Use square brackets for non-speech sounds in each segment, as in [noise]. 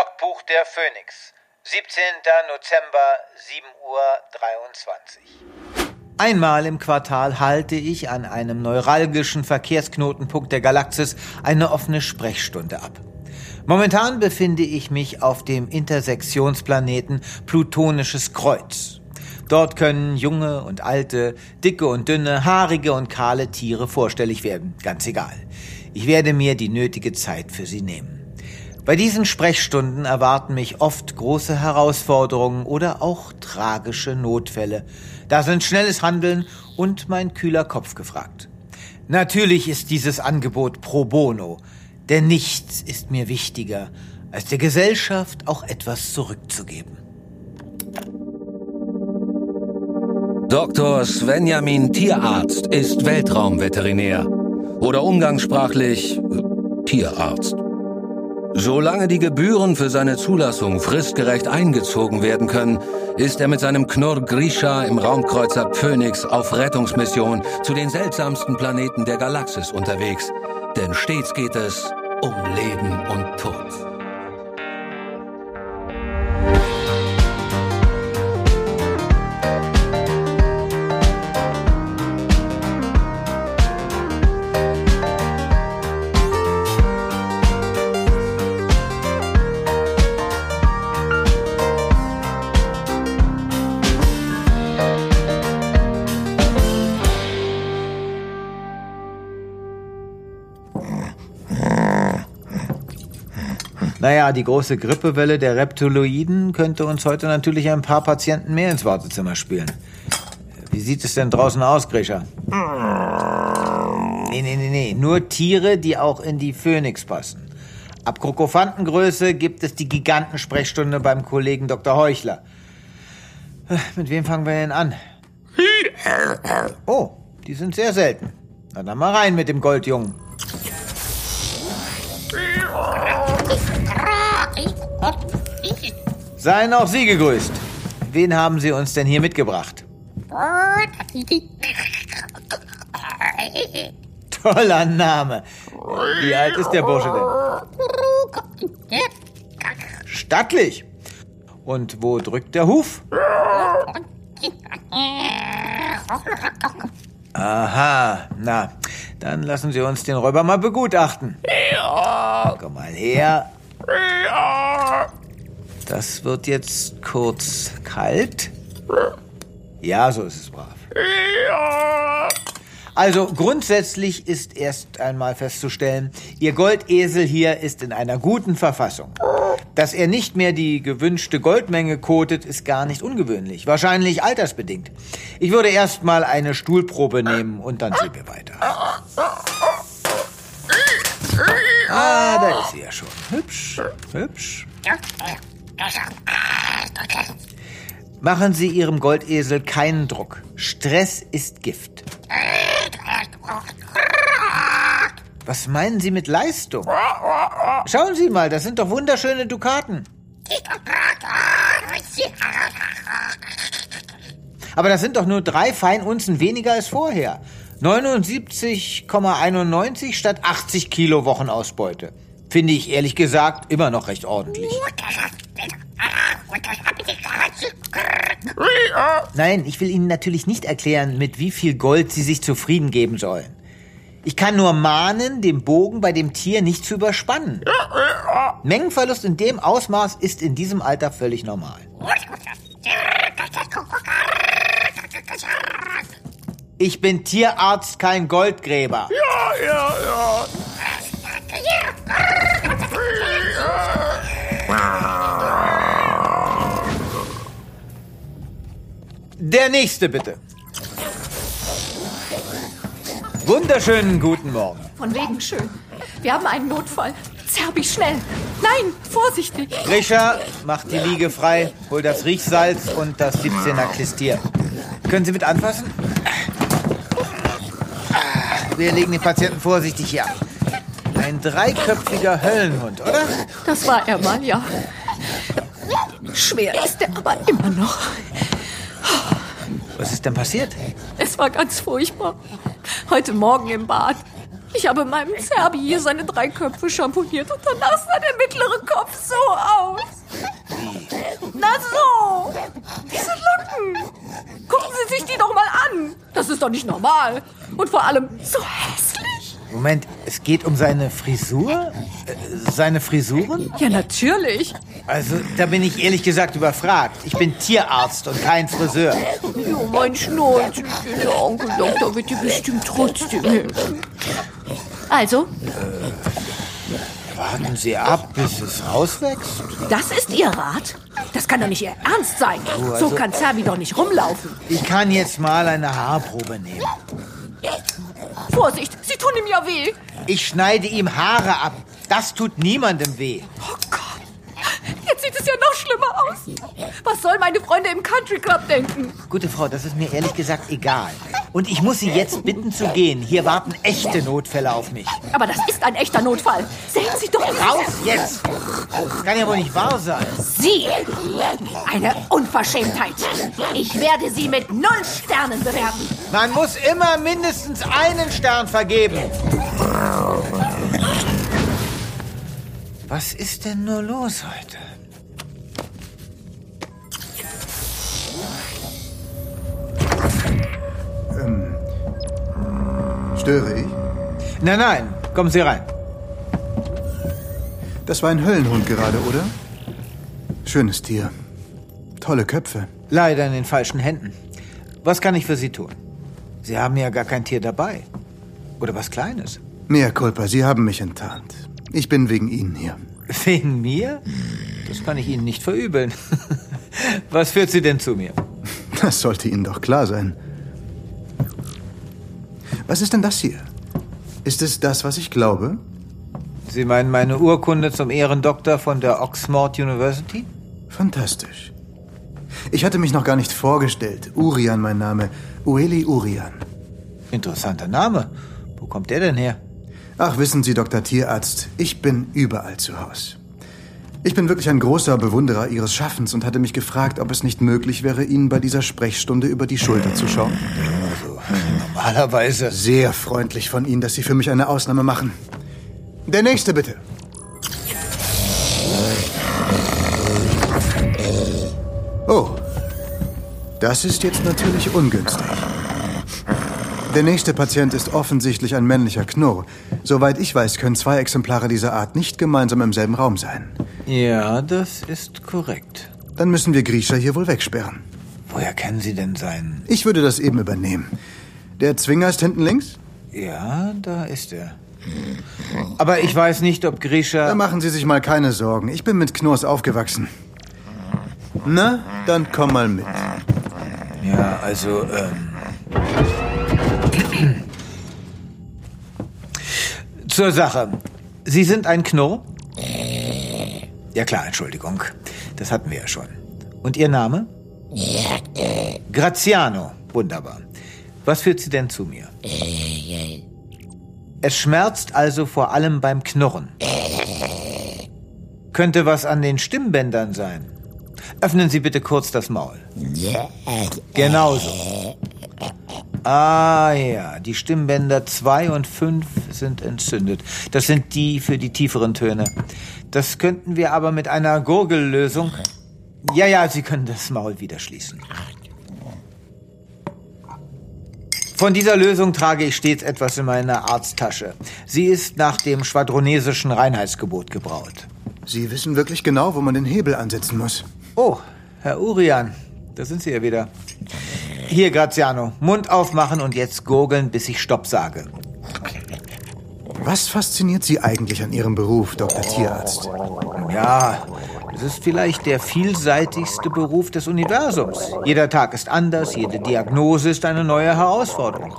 Logbuch der Phoenix. 17. Dezember, 7.23 Uhr. Einmal im Quartal halte ich an einem neuralgischen Verkehrsknotenpunkt der Galaxis eine offene Sprechstunde ab. Momentan befinde ich mich auf dem Intersektionsplaneten Plutonisches Kreuz. Dort können junge und alte, dicke und dünne, haarige und kahle Tiere vorstellig werden, ganz egal. Ich werde mir die nötige Zeit für sie nehmen. Bei diesen Sprechstunden erwarten mich oft große Herausforderungen oder auch tragische Notfälle. Da sind schnelles Handeln und mein kühler Kopf gefragt. Natürlich ist dieses Angebot pro bono, denn nichts ist mir wichtiger, als der Gesellschaft auch etwas zurückzugeben. Dr. Svenjamin Tierarzt ist Weltraumveterinär oder umgangssprachlich Tierarzt. Solange die Gebühren für seine Zulassung fristgerecht eingezogen werden können, ist er mit seinem Knurr Grisha im Raumkreuzer Phoenix auf Rettungsmission zu den seltsamsten Planeten der Galaxis unterwegs. Denn stets geht es um Leben und Tod. Naja, die große Grippewelle der Reptiloiden könnte uns heute natürlich ein paar Patienten mehr ins Wartezimmer spielen. Wie sieht es denn draußen aus, Grisha? Nee, nee, nee, nee. Nur Tiere, die auch in die Phönix passen. Ab Krokofantengröße gibt es die Gigantensprechstunde beim Kollegen Dr. Heuchler. Mit wem fangen wir denn an? Oh, die sind sehr selten. Na dann mal rein mit dem Goldjungen. Seien auch Sie gegrüßt. Wen haben Sie uns denn hier mitgebracht? Toller Name. Wie alt ist der Bursche denn? Stattlich. Und wo drückt der Huf? Aha, na, dann lassen Sie uns den Räuber mal begutachten. Komm mal her. Das wird jetzt kurz kalt. Ja, so ist es brav. Also grundsätzlich ist erst einmal festzustellen, Ihr Goldesel hier ist in einer guten Verfassung. Dass er nicht mehr die gewünschte Goldmenge kotet, ist gar nicht ungewöhnlich. Wahrscheinlich altersbedingt. Ich würde erst mal eine Stuhlprobe nehmen und dann sehen wir weiter. Ah, da ist sie ja schon. Hübsch, hübsch. Machen Sie Ihrem Goldesel keinen Druck. Stress ist Gift. Was meinen Sie mit Leistung? Schauen Sie mal, das sind doch wunderschöne Dukaten. Aber das sind doch nur drei Feinunzen weniger als vorher. 79,91 statt 80 Kilo Wochenausbeute. Finde ich ehrlich gesagt immer noch recht ordentlich. Nein, ich will Ihnen natürlich nicht erklären, mit wie viel Gold Sie sich zufrieden geben sollen. Ich kann nur mahnen, den Bogen bei dem Tier nicht zu überspannen. Mengenverlust in dem Ausmaß ist in diesem Alter völlig normal. Ich bin Tierarzt, kein Goldgräber. Ja, ja, ja. Der nächste bitte. Wunderschönen guten Morgen. Von wegen schön. Wir haben einen Notfall. Zerbi, schnell. Nein, vorsichtig. Grisha, mach die Liege frei, hol das Riechsalz und das 17er Klistier. Können Sie mit anfassen? Wir legen den Patienten vorsichtig hier ab. Ein dreiköpfiger Höllenhund, oder? Das war er mal, ja. Schwer ist er aber immer noch. Was ist denn passiert? Es war ganz furchtbar. Heute Morgen im Bad. Ich habe meinem Zerbi hier seine drei Köpfe schamponiert und danach sah der mittlere Kopf so aus. Na so, diese Locken. Gucken Sie sich die doch mal an. Das ist doch nicht normal. Und vor allem so hässlich. Moment, es geht um seine Frisur? Äh, seine Frisuren? Ja, natürlich. Also, da bin ich ehrlich gesagt überfragt. Ich bin Tierarzt und kein Friseur. Ja, mein Schnäuzchen, der Onkel Doktor wird dir bestimmt trotzdem helfen. Also, Warten Sie ab, bis es rauswächst. das ist Ihr Rat? Das kann doch nicht Ihr Ernst sein. So kann Zerbi doch nicht rumlaufen. Ich kann jetzt mal eine Haarprobe nehmen. Vorsicht, Sie tun ihm ja weh. Ich schneide ihm Haare ab. Das tut niemandem weh. Oh Gott, jetzt sieht es ja noch schlimmer aus. Was sollen meine Freunde im Country Club denken? Gute Frau, das ist mir ehrlich gesagt egal. Und ich muss Sie jetzt bitten zu gehen. Hier warten echte Notfälle auf mich. Aber das ist ein echter Notfall. Sehen Sie doch Raus jetzt! Das kann ja wohl nicht wahr sein. Sie! Eine Unverschämtheit. Ich werde Sie mit null Sternen bewerten. Man muss immer mindestens einen Stern vergeben. Was ist denn nur los heute? Störe ich? Nein, nein, kommen Sie rein. Das war ein Höllenhund gerade, oder? Schönes Tier. Tolle Köpfe. Leider in den falschen Händen. Was kann ich für Sie tun? Sie haben ja gar kein Tier dabei. Oder was Kleines. Mea culpa, Sie haben mich enttarnt. Ich bin wegen Ihnen hier. Wegen mir? Das kann ich Ihnen nicht verübeln. [laughs] Was führt Sie denn zu mir? Das sollte Ihnen doch klar sein. Was ist denn das hier? Ist es das, was ich glaube? Sie meinen meine Urkunde zum Ehrendoktor von der Oxford University? Fantastisch. Ich hatte mich noch gar nicht vorgestellt. Urian mein Name. Ueli Urian. Interessanter Name. Wo kommt der denn her? Ach, wissen Sie, Dr. Tierarzt, ich bin überall zu Haus. Ich bin wirklich ein großer Bewunderer Ihres Schaffens und hatte mich gefragt, ob es nicht möglich wäre, Ihnen bei dieser Sprechstunde über die Schulter zu schauen. Normalerweise. Sehr freundlich von Ihnen, dass Sie für mich eine Ausnahme machen. Der nächste bitte. Oh, das ist jetzt natürlich ungünstig. Der nächste Patient ist offensichtlich ein männlicher Knurr. Soweit ich weiß, können zwei Exemplare dieser Art nicht gemeinsam im selben Raum sein. Ja, das ist korrekt. Dann müssen wir Grisha hier wohl wegsperren. Woher kennen Sie denn seinen? Ich würde das eben übernehmen. Der Zwinger ist hinten links? Ja, da ist er. Aber ich weiß nicht, ob Grisha. Da machen Sie sich mal keine Sorgen. Ich bin mit Knurrs aufgewachsen. Na, dann komm mal mit. Ja, also, ähm. Zur Sache. Sie sind ein Knurr? Ja klar, Entschuldigung. Das hatten wir ja schon. Und Ihr Name? Graziano. Wunderbar. Was führt Sie denn zu mir? Es schmerzt also vor allem beim Knurren. Könnte was an den Stimmbändern sein. Öffnen Sie bitte kurz das Maul. Genauso. Ah ja, die Stimmbänder 2 und 5 sind entzündet. Das sind die für die tieferen Töne. Das könnten wir aber mit einer Gurgellösung. Ja, ja, Sie können das Maul wieder schließen. Von dieser Lösung trage ich stets etwas in meiner Arzttasche. Sie ist nach dem schwadronesischen Reinheitsgebot gebraut. Sie wissen wirklich genau, wo man den Hebel ansetzen muss. Oh, Herr Urian, da sind Sie ja wieder. Hier, Graziano, Mund aufmachen und jetzt gurgeln, bis ich Stopp sage. Was fasziniert Sie eigentlich an Ihrem Beruf, Dr. Tierarzt? Ja, es ist vielleicht der vielseitigste Beruf des Universums. Jeder Tag ist anders, jede Diagnose ist eine neue Herausforderung.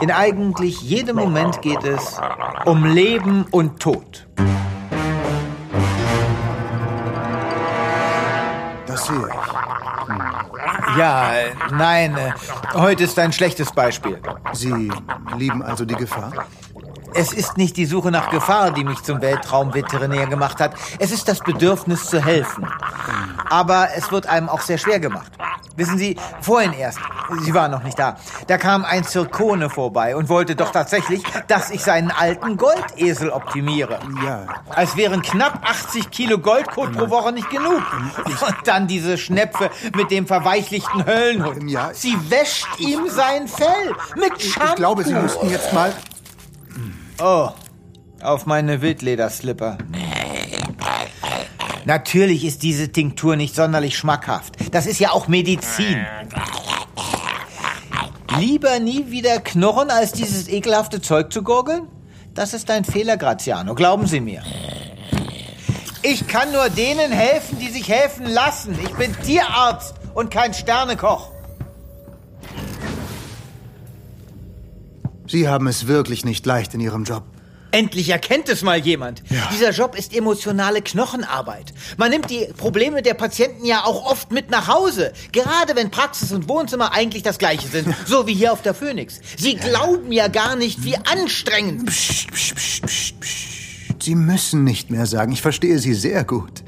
In eigentlich jedem Moment geht es um Leben und Tod. Das sehe ich. Ja, nein, äh, heute ist ein schlechtes Beispiel. Sie lieben also die Gefahr? Es ist nicht die Suche nach Gefahr, die mich zum Weltraumveterinär gemacht hat. Es ist das Bedürfnis zu helfen. Aber es wird einem auch sehr schwer gemacht. Wissen Sie, vorhin erst, Sie waren noch nicht da, da kam ein Zirkone vorbei und wollte doch tatsächlich, dass ich seinen alten Goldesel optimiere. Ja. Als wären knapp 80 Kilo Goldkot pro Woche nicht genug. Und dann diese Schnepfe mit dem verweichlichten Höllenhund. Ja. Sie wäscht ihm sein Fell mit Shampoo. Ich glaube, Sie müssten jetzt mal... Oh, auf meine Wildlederslipper. Natürlich ist diese Tinktur nicht sonderlich schmackhaft. Das ist ja auch Medizin. Lieber nie wieder knurren, als dieses ekelhafte Zeug zu gurgeln? Das ist ein Fehler, Graziano, glauben Sie mir. Ich kann nur denen helfen, die sich helfen lassen. Ich bin Tierarzt und kein Sternekoch. Sie haben es wirklich nicht leicht in Ihrem Job. Endlich erkennt es mal jemand. Dieser Job ist emotionale Knochenarbeit. Man nimmt die Probleme der Patienten ja auch oft mit nach Hause. Gerade wenn Praxis und Wohnzimmer eigentlich das gleiche sind. [laughs] So wie hier auf der Phoenix. Sie glauben ja gar nicht, wie anstrengend. Psst, psst, psst, psst, psst. Sie müssen nicht mehr sagen. Ich verstehe Sie sehr gut.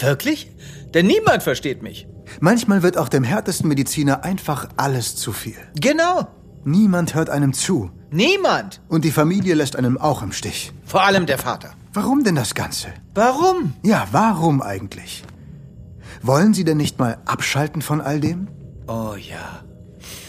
Wirklich? Denn niemand versteht mich. Manchmal wird auch dem härtesten Mediziner einfach alles zu viel. Genau. Niemand hört einem zu. Niemand. Und die Familie lässt einem auch im Stich. Vor allem der Vater. Warum denn das Ganze? Warum? Ja, warum eigentlich? Wollen Sie denn nicht mal abschalten von all dem? Oh ja,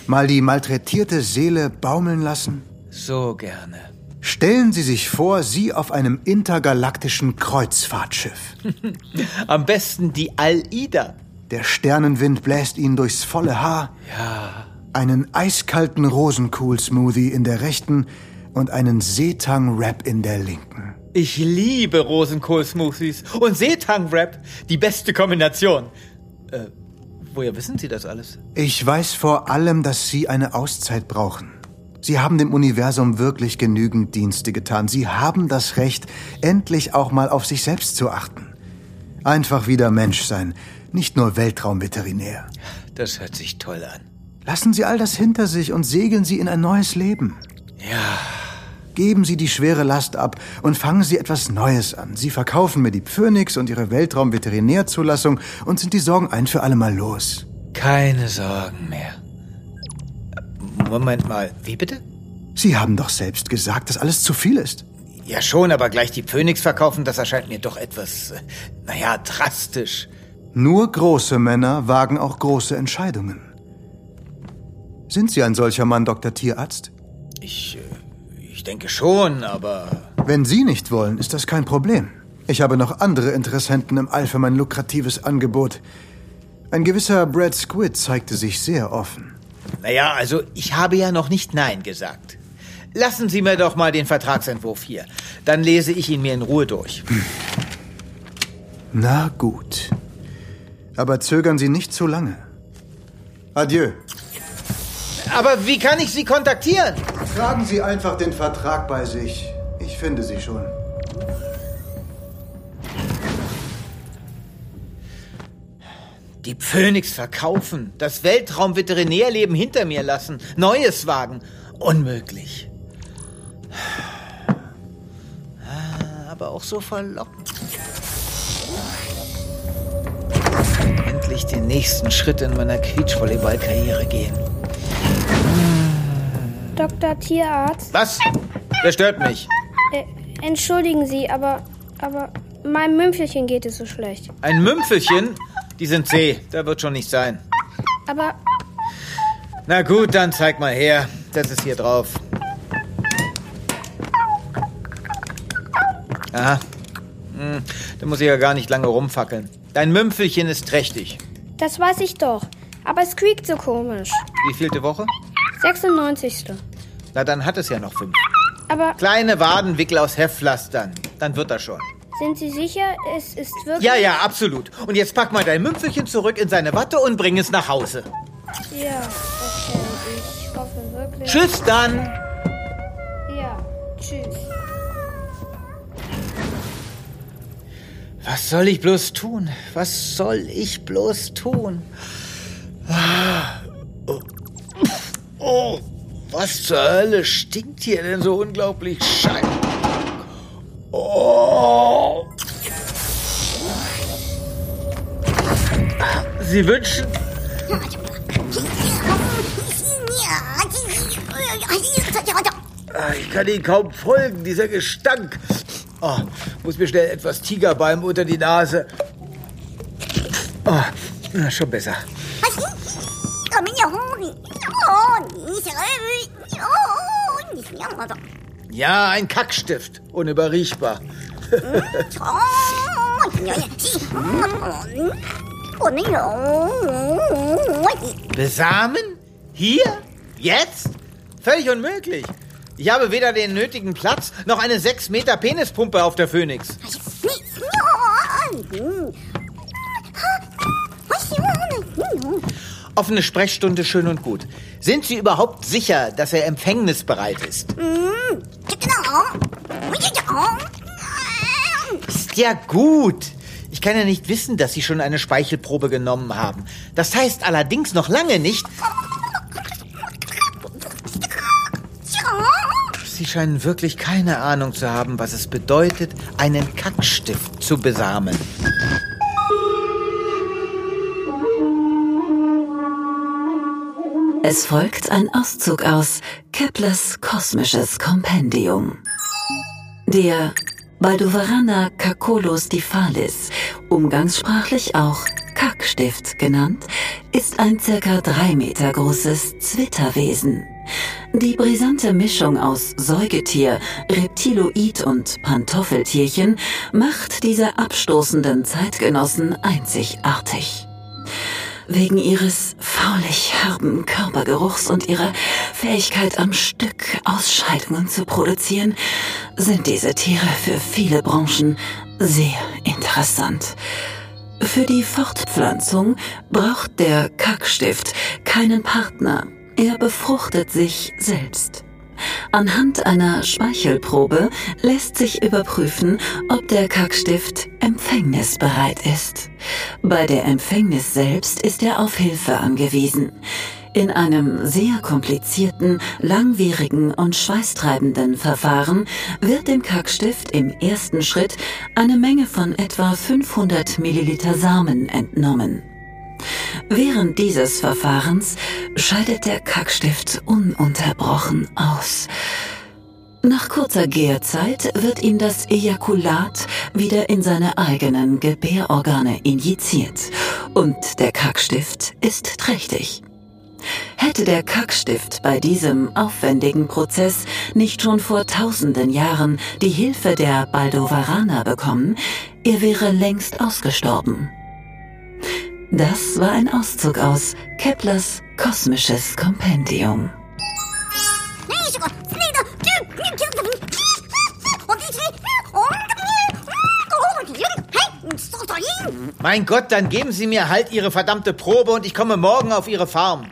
Mal die malträtierte Seele baumeln lassen? so gerne. Stellen Sie sich vor, Sie auf einem intergalaktischen Kreuzfahrtschiff. [laughs] Am besten die Al-Ida. Der Sternenwind bläst Ihnen durchs volle Haar. Ja. Einen eiskalten Rosenkohl-Smoothie in der rechten und einen Seetang-Wrap in der linken. Ich liebe Rosenkohl-Smoothies und Seetang-Wrap. Die beste Kombination. Äh, woher wissen Sie das alles? Ich weiß vor allem, dass Sie eine Auszeit brauchen. Sie haben dem Universum wirklich genügend Dienste getan. Sie haben das Recht, endlich auch mal auf sich selbst zu achten. Einfach wieder Mensch sein, nicht nur Weltraumveterinär. Das hört sich toll an. Lassen Sie all das hinter sich und segeln Sie in ein neues Leben. Ja. Geben Sie die schwere Last ab und fangen Sie etwas Neues an. Sie verkaufen mir die Phoenix und Ihre Weltraumveterinärzulassung und sind die Sorgen ein für alle Mal los. Keine Sorgen mehr. Moment mal, wie bitte? Sie haben doch selbst gesagt, dass alles zu viel ist. Ja schon, aber gleich die Phoenix verkaufen, das erscheint mir doch etwas, äh, naja, drastisch. Nur große Männer wagen auch große Entscheidungen. Sind Sie ein solcher Mann, Dr. Tierarzt? Ich, äh, ich denke schon, aber... Wenn Sie nicht wollen, ist das kein Problem. Ich habe noch andere Interessenten im All für mein lukratives Angebot. Ein gewisser Brad Squid zeigte sich sehr offen. Naja, also ich habe ja noch nicht Nein gesagt. Lassen Sie mir doch mal den Vertragsentwurf hier. Dann lese ich ihn mir in Ruhe durch. Na gut. Aber zögern Sie nicht zu lange. Adieu. Aber wie kann ich Sie kontaktieren? Tragen Sie einfach den Vertrag bei sich. Ich finde Sie schon. Die Phoenix verkaufen, das Weltraumveterinärleben hinter mir lassen, Neues wagen. Unmöglich. Ah, Aber auch so verlockend. Endlich den nächsten Schritt in meiner Quietschvolleyball-Karriere gehen. Dr. Tierarzt, Was? Wer stört mich? äh, entschuldigen Sie, aber, aber meinem Mümpfelchen geht es so schlecht. Ein Mümpfelchen? Die sind zäh, da wird schon nicht sein. Aber Na gut, dann zeig mal her. Das ist hier drauf. Aha. Hm, da muss ich ja gar nicht lange rumfackeln. Dein Mümpfelchen ist trächtig. das weiß ich doch. Aber es quiekt so komisch. Wie vielte Woche? 96. Na, dann hat es ja noch fünf. Aber Kleine Wadenwickel aus Heftpflastern. Dann wird das schon. sind Sie sicher, es ist wirklich... Ja, ja, absolut. Und jetzt pack mal dein Mümpfelchen zurück in seine Watte und bring es nach Hause. Ja, okay. Ich hoffe wirklich... Tschüss dann. Ja, tschüss. Was soll ich bloß tun? Was soll ich bloß tun? Ah, Oh, was zur Hölle stinkt hier denn so unglaublich scheiße? Oh. Sie wünschen. Ich kann Ihnen kaum folgen, dieser Gestank. Oh, muss mir schnell etwas Tigerbalm unter die Nase. Oh, schon besser. Ja, ein Kackstift. Unüberriechbar. [laughs] Besamen? Hier? Jetzt? Völlig unmöglich. Ich habe weder den nötigen Platz noch eine 6 Meter Penispumpe auf der Phoenix. Offene Sprechstunde schön und gut. Sind Sie überhaupt sicher, dass er empfängnisbereit ist? Ist ja gut. Ich kann ja nicht wissen, dass Sie schon eine Speichelprobe genommen haben. Das heißt allerdings noch lange nicht. Sie scheinen wirklich keine Ahnung zu haben, was es bedeutet, einen Kackstift zu besamen. Es folgt ein Auszug aus Keplers kosmisches Kompendium. Der Baldovarana Cacolus difalis, umgangssprachlich auch Kackstift genannt, ist ein circa drei Meter großes Zwitterwesen. Die brisante Mischung aus Säugetier, Reptiloid und Pantoffeltierchen macht diese abstoßenden Zeitgenossen einzigartig. Wegen ihres faulig herben Körpergeruchs und ihrer Fähigkeit am Stück Ausscheidungen zu produzieren, sind diese Tiere für viele Branchen sehr interessant. Für die Fortpflanzung braucht der Kackstift keinen Partner. Er befruchtet sich selbst. Anhand einer Speichelprobe lässt sich überprüfen, ob der Kackstift empfängnisbereit ist. Bei der Empfängnis selbst ist er auf Hilfe angewiesen. In einem sehr komplizierten, langwierigen und schweißtreibenden Verfahren wird dem Kackstift im ersten Schritt eine Menge von etwa 500 Milliliter Samen entnommen. Während dieses Verfahrens scheidet der Kackstift ununterbrochen aus. Nach kurzer Gärzeit wird ihm das Ejakulat wieder in seine eigenen Gebärorgane injiziert und der Kackstift ist trächtig. Hätte der Kackstift bei diesem aufwendigen Prozess nicht schon vor tausenden Jahren die Hilfe der Baldovaraner bekommen, er wäre längst ausgestorben. Das war ein Auszug aus Keplers kosmisches Kompendium. Mein Gott, dann geben Sie mir halt Ihre verdammte Probe und ich komme morgen auf Ihre Farm.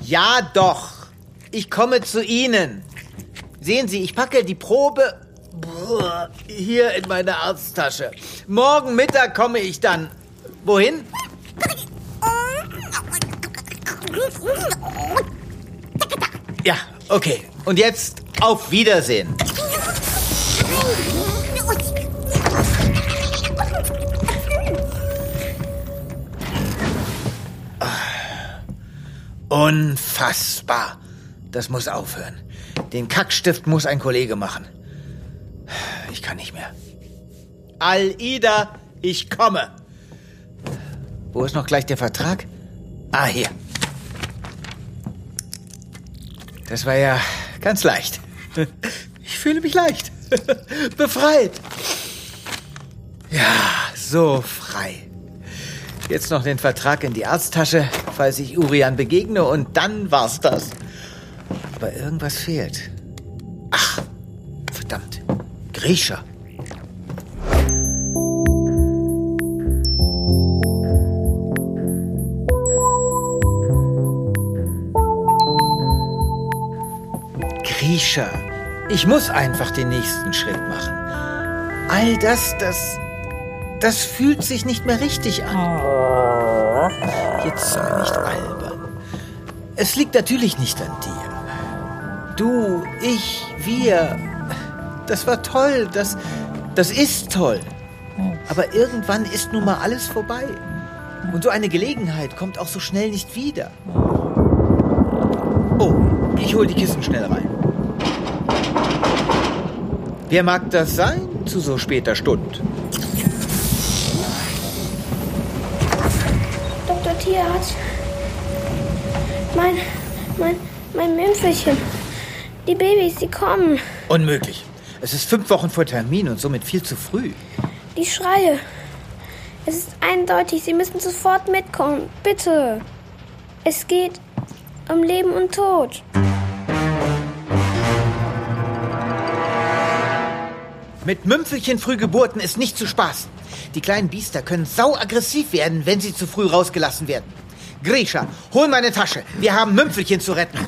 Ja, doch. Ich komme zu Ihnen. Sehen Sie, ich packe die Probe hier in meine Arzttasche. Morgen Mittag komme ich dann. Wohin? Ja, okay. Und jetzt auf Wiedersehen. Unfassbar. Das muss aufhören. Den Kackstift muss ein Kollege machen. Kann nicht mehr. Al-Ida, ich komme. Wo ist noch gleich der Vertrag? Ah, hier. Das war ja ganz leicht. [laughs] Ich fühle mich leicht. [laughs] Befreit. Ja, so frei. Jetzt noch den Vertrag in die Arzttasche, falls ich Urian begegne, und dann war's das. Aber irgendwas fehlt. Ach. Grisha. Grisha. Ich muss einfach den nächsten Schritt machen. All das, das, das fühlt sich nicht mehr richtig an. Jetzt sei nicht albern. Es liegt natürlich nicht an dir. Du, ich, wir, das war toll, das, das ist toll. Aber irgendwann ist nun mal alles vorbei. Und so eine Gelegenheit kommt auch so schnell nicht wieder. Oh, ich hol die Kissen schnell rein. Wer mag das sein zu so später Stund? Dr. Tierarzt. Mein, mein, mein Mümpfelchen. Die Babys, die kommen. Unmöglich. Es ist fünf Wochen vor Termin und somit viel zu früh. Die Schreie. Es ist eindeutig, Sie müssen sofort mitkommen. Bitte. Es geht um Leben und Tod. Mit Mümpfelchen Frühgeburten ist nicht zu spaßen. Die kleinen Biester können sauaggressiv werden, wenn sie zu früh rausgelassen werden. Grisha, hol meine Tasche. Wir haben Mümpfelchen zu retten.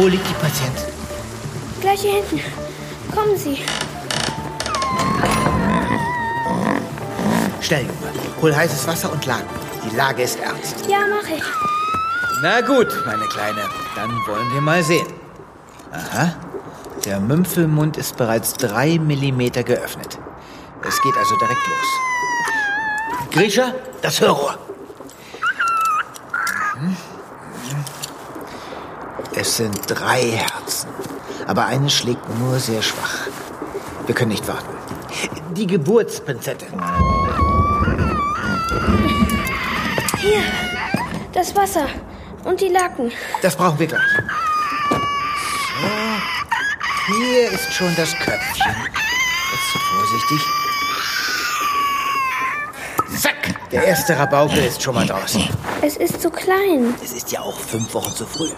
Wo liegt die Patient? Gleich hier hinten. Kommen Sie. Schnell, Junge. Hol heißes Wasser und Laken. Die Lage ist ernst. Ja, mach ich. Na gut, meine Kleine. Dann wollen wir mal sehen. Aha. Der Mümpfelmund ist bereits drei Millimeter geöffnet. Es geht also direkt los. Grisha, das Hörrohr. Mhm. Es sind drei Herzen. Aber eines schlägt nur sehr schwach. Wir können nicht warten. Die Geburtspinzette. Hier. Das Wasser. Und die Laken. Das brauchen wir gleich. So. Hier ist schon das Köpfchen. Jetzt vorsichtig. Zack! Der erste Rabauke ist schon mal draußen. Es ist zu klein. Es ist ja auch fünf Wochen zu früh.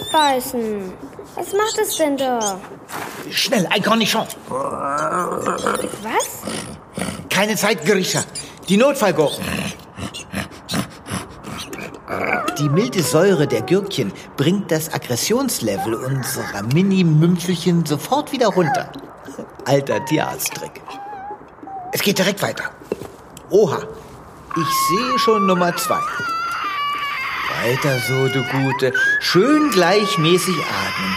Au! Nicht beißen. Was macht es denn da? Schnell, ein Cornichon. Was? Keine Zeit, Grisha. Die Notfallgurken. Die milde Säure der Gürkchen bringt das Aggressionslevel unserer Mini-Mümpfelchen sofort wieder runter. Alter Tierarzttrick. Es geht direkt weiter. Oha, ich sehe schon Nummer zwei. Weiter so, du Gute. Schön gleichmäßig atmen.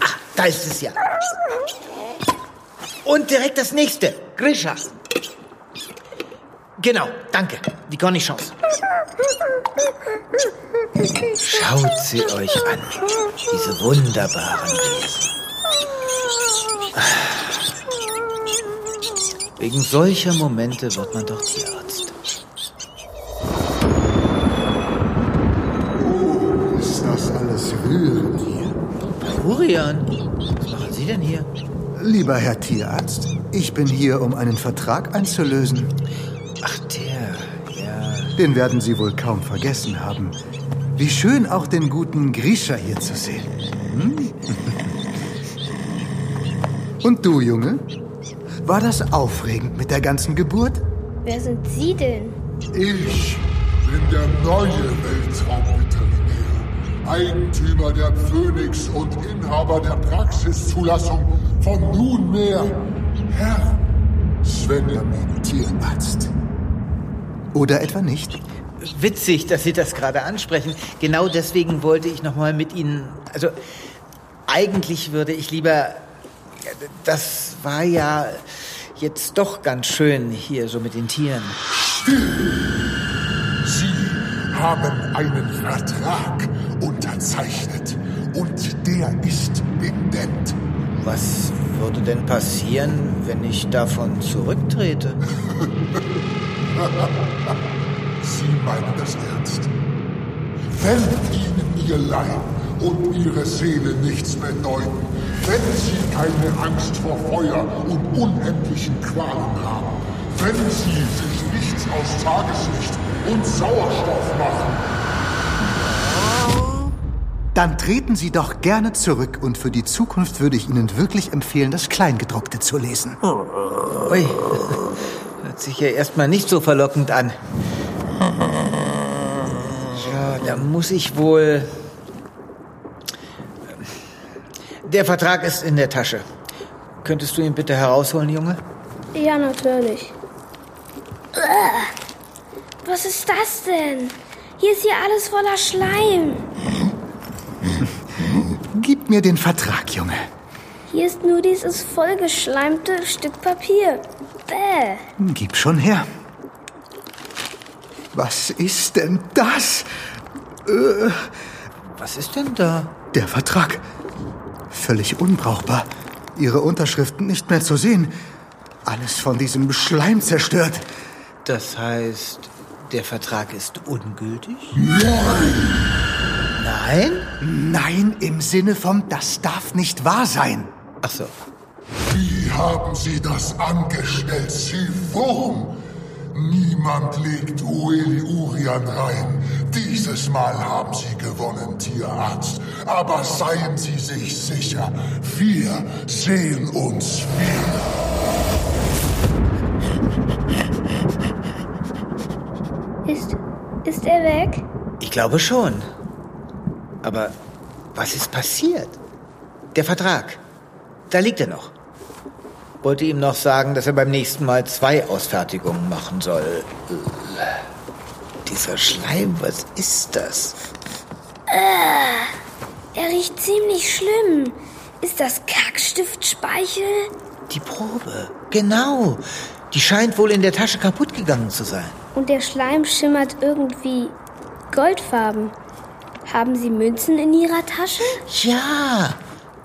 Ah, da ist es ja. Und direkt das nächste. Grisha. Genau, danke. Die Cornichons. Schaut sie euch an. Diese wunderbaren Wesen. Wegen solcher Momente wird man doch Tierarzt. Ist das alles rührend hier? Florian, was machen Sie denn hier? Lieber Herr Tierarzt, ich bin hier, um einen Vertrag einzulösen. Ach, der, ja. Den werden Sie wohl kaum vergessen haben. Wie schön auch den guten Grisha hier zu sehen. Hm? [laughs] Und du, Junge? War das aufregend mit der ganzen Geburt? Wer sind Sie denn? Ich bin der neue Weltraumveterinär, Eigentümer der Phoenix und Inhaber der Praxiszulassung von nunmehr Herr Svenjamin Tierarzt. Oder etwa nicht? Witzig, dass Sie das gerade ansprechen. Genau deswegen wollte ich noch mal mit Ihnen. Also eigentlich würde ich lieber. Das war ja jetzt doch ganz schön hier so mit den Tieren. Sie haben einen Vertrag unterzeichnet und der ist bindend. Was würde denn passieren, wenn ich davon zurücktrete? [laughs] Sie meinen das ernst? Wenn Ihnen Ihr Leib und Ihre Seele nichts bedeuten, wenn Sie keine Angst vor Feuer und unendlichen Qualen haben, wenn Sie sich nichts aus Tageslicht und Sauerstoff machen, Dann treten Sie doch gerne zurück und für die Zukunft würde ich Ihnen wirklich empfehlen, das Kleingedruckte zu lesen. Ui, [laughs] hört sich ja erstmal nicht so verlockend an. [laughs] Ja, da muss ich wohl. Der Vertrag ist in der Tasche. Könntest du ihn bitte herausholen, Junge? Ja, natürlich. Was ist das denn? Hier ist hier alles voller Schleim. [laughs] Gib mir den Vertrag, Junge. Hier ist nur dieses vollgeschleimte Stück Papier. Bäh. Gib schon her. Was ist denn das? Äh, Was ist denn da? der Vertrag. Völlig unbrauchbar. Ihre Unterschriften nicht mehr zu sehen. Alles von diesem Schleim zerstört. Das heißt, der Vertrag ist ungültig? Nein. Nein? Nein, im Sinne von, das darf nicht wahr sein. Ach so. Wie haben Sie das angestellt, Sivon? Niemand legt Ueli Urian rein. Dieses Mal haben Sie gewonnen, Tierarzt. Aber seien Sie sich sicher, wir sehen uns wieder. Ist, ist er weg? Ich glaube schon. Aber was ist passiert? Der Vertrag. Da liegt er noch. Wollte ihm noch sagen, dass er beim nächsten Mal zwei Ausfertigungen machen soll. Äh, Dieser Schleim, was ist das? Er riecht ziemlich schlimm. Ist das Kackstiftspeichel? Die Probe. Genau. Die scheint wohl in der Tasche kaputt gegangen zu sein. Und der Schleim schimmert irgendwie goldfarben. Haben Sie Münzen in Ihrer Tasche? Ja,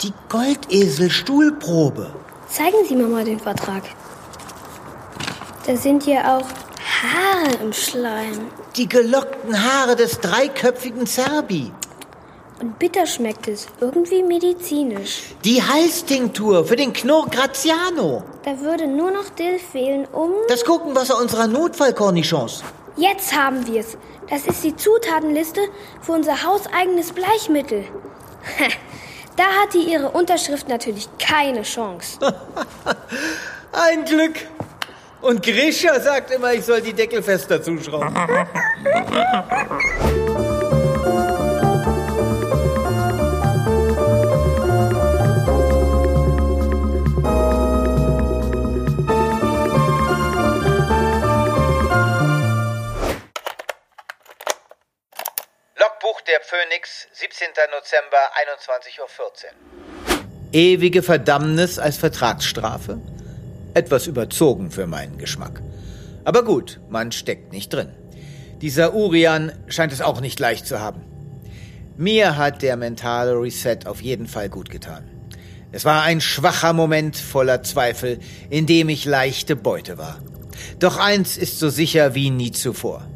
die Goldesel-Stuhlprobe. Zeigen Sie mir mal den Vertrag. Da sind ja auch Haare im Schleim. Die gelockten Haare des dreiköpfigen Zerbi. Und bitter schmeckt es. Irgendwie medizinisch. Die Halstinktur für den Knurr Graziano. Da würde nur noch Dill fehlen, um... Das Gurkenwasser unserer Notfallkornichons. Jetzt haben wir es. Das ist die Zutatenliste für unser hauseigenes Bleichmittel. [laughs] Da hat die ihre Unterschrift natürlich keine Chance. [laughs] Ein Glück. Und Grisha sagt immer, ich soll die Deckel fester zuschrauben. [laughs] Phoenix, 17. Dezember, 21.14 Uhr. Ewige Verdammnis als Vertragsstrafe? Etwas überzogen für meinen Geschmack. Aber gut, man steckt nicht drin. Dieser Urian scheint es auch nicht leicht zu haben. Mir hat der mentale Reset auf jeden Fall gut getan. Es war ein schwacher Moment voller Zweifel, in dem ich leichte Beute war. Doch eins ist so sicher wie nie zuvor.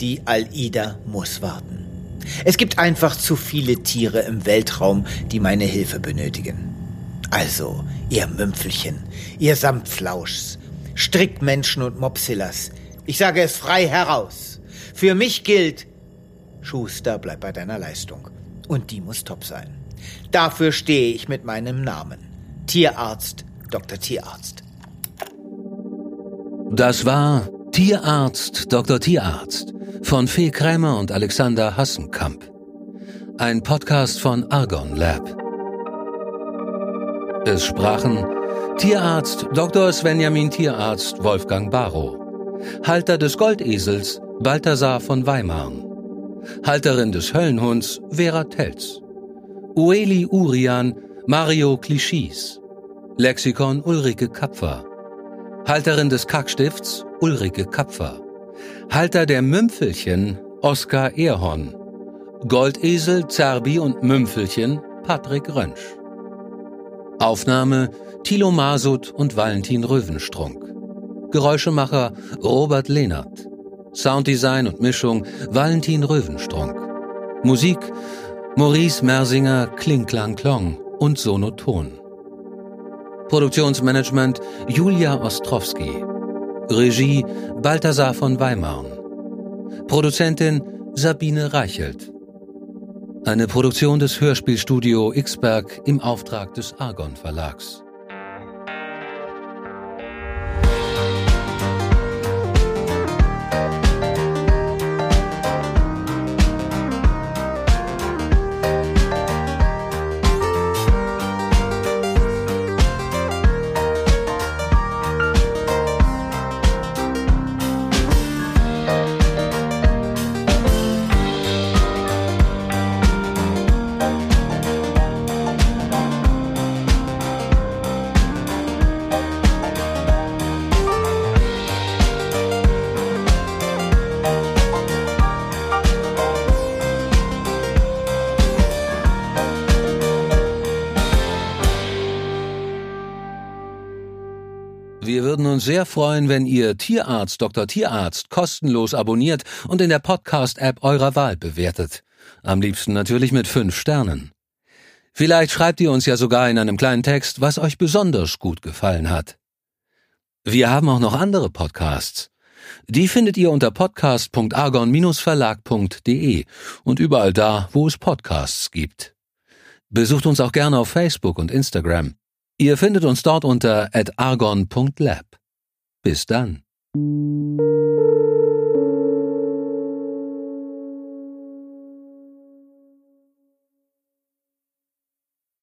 Die Al-Ida muss warten. Es gibt einfach zu viele Tiere im Weltraum, die meine Hilfe benötigen. Also, ihr Mümpfelchen, ihr Samtflauschs, Strickmenschen und Mopsillas, ich sage es frei heraus. Für mich gilt, Schuster, bleib bei deiner Leistung. Und die muss top sein. Dafür stehe ich mit meinem Namen. Tierarzt, Dr. Tierarzt. Das war Tierarzt Dr. Tierarzt von Fee Krämer und Alexander Hassenkamp. Ein Podcast von Argon Lab. Es sprachen Tierarzt Dr. Svenjamin Tierarzt Wolfgang Barrow, Halter des Goldesels Balthasar von Weimarn, Halterin des Höllenhunds Vera Telz, Ueli Urian Mario Klischis, Lexikon Ulrike Kapfer, Halterin des Kackstifts Ulrike Kapfer, Halter der Mümpfelchen Oskar Ehrhorn, Goldesel Zerbi und Mümpfelchen Patrick Rönsch. Aufnahme Thilo Masud und Valentin Röwenstrunk. Geräuschemacher Robert Lehnert. Sounddesign und Mischung Valentin Röwenstrunk. Musik Maurice Mersinger Klingklang Klong und Sonoton. Produktionsmanagement Julia Ostrowski. Regie Balthasar von Weimarn. Produzentin Sabine Reichelt. Eine Produktion des Hörspielstudio Xberg im Auftrag des Argon Verlags. Sehr freuen, wenn ihr Tierarzt Dr. Tierarzt kostenlos abonniert und in der Podcast-App eurer Wahl bewertet. Am liebsten natürlich mit fünf Sternen. Vielleicht schreibt ihr uns ja sogar in einem kleinen Text, was euch besonders gut gefallen hat. Wir haben auch noch andere Podcasts. Die findet ihr unter podcast.argon-verlag.de und überall da, wo es Podcasts gibt. Besucht uns auch gerne auf Facebook und Instagram. Ihr findet uns dort unter argon.lab. Bis dann.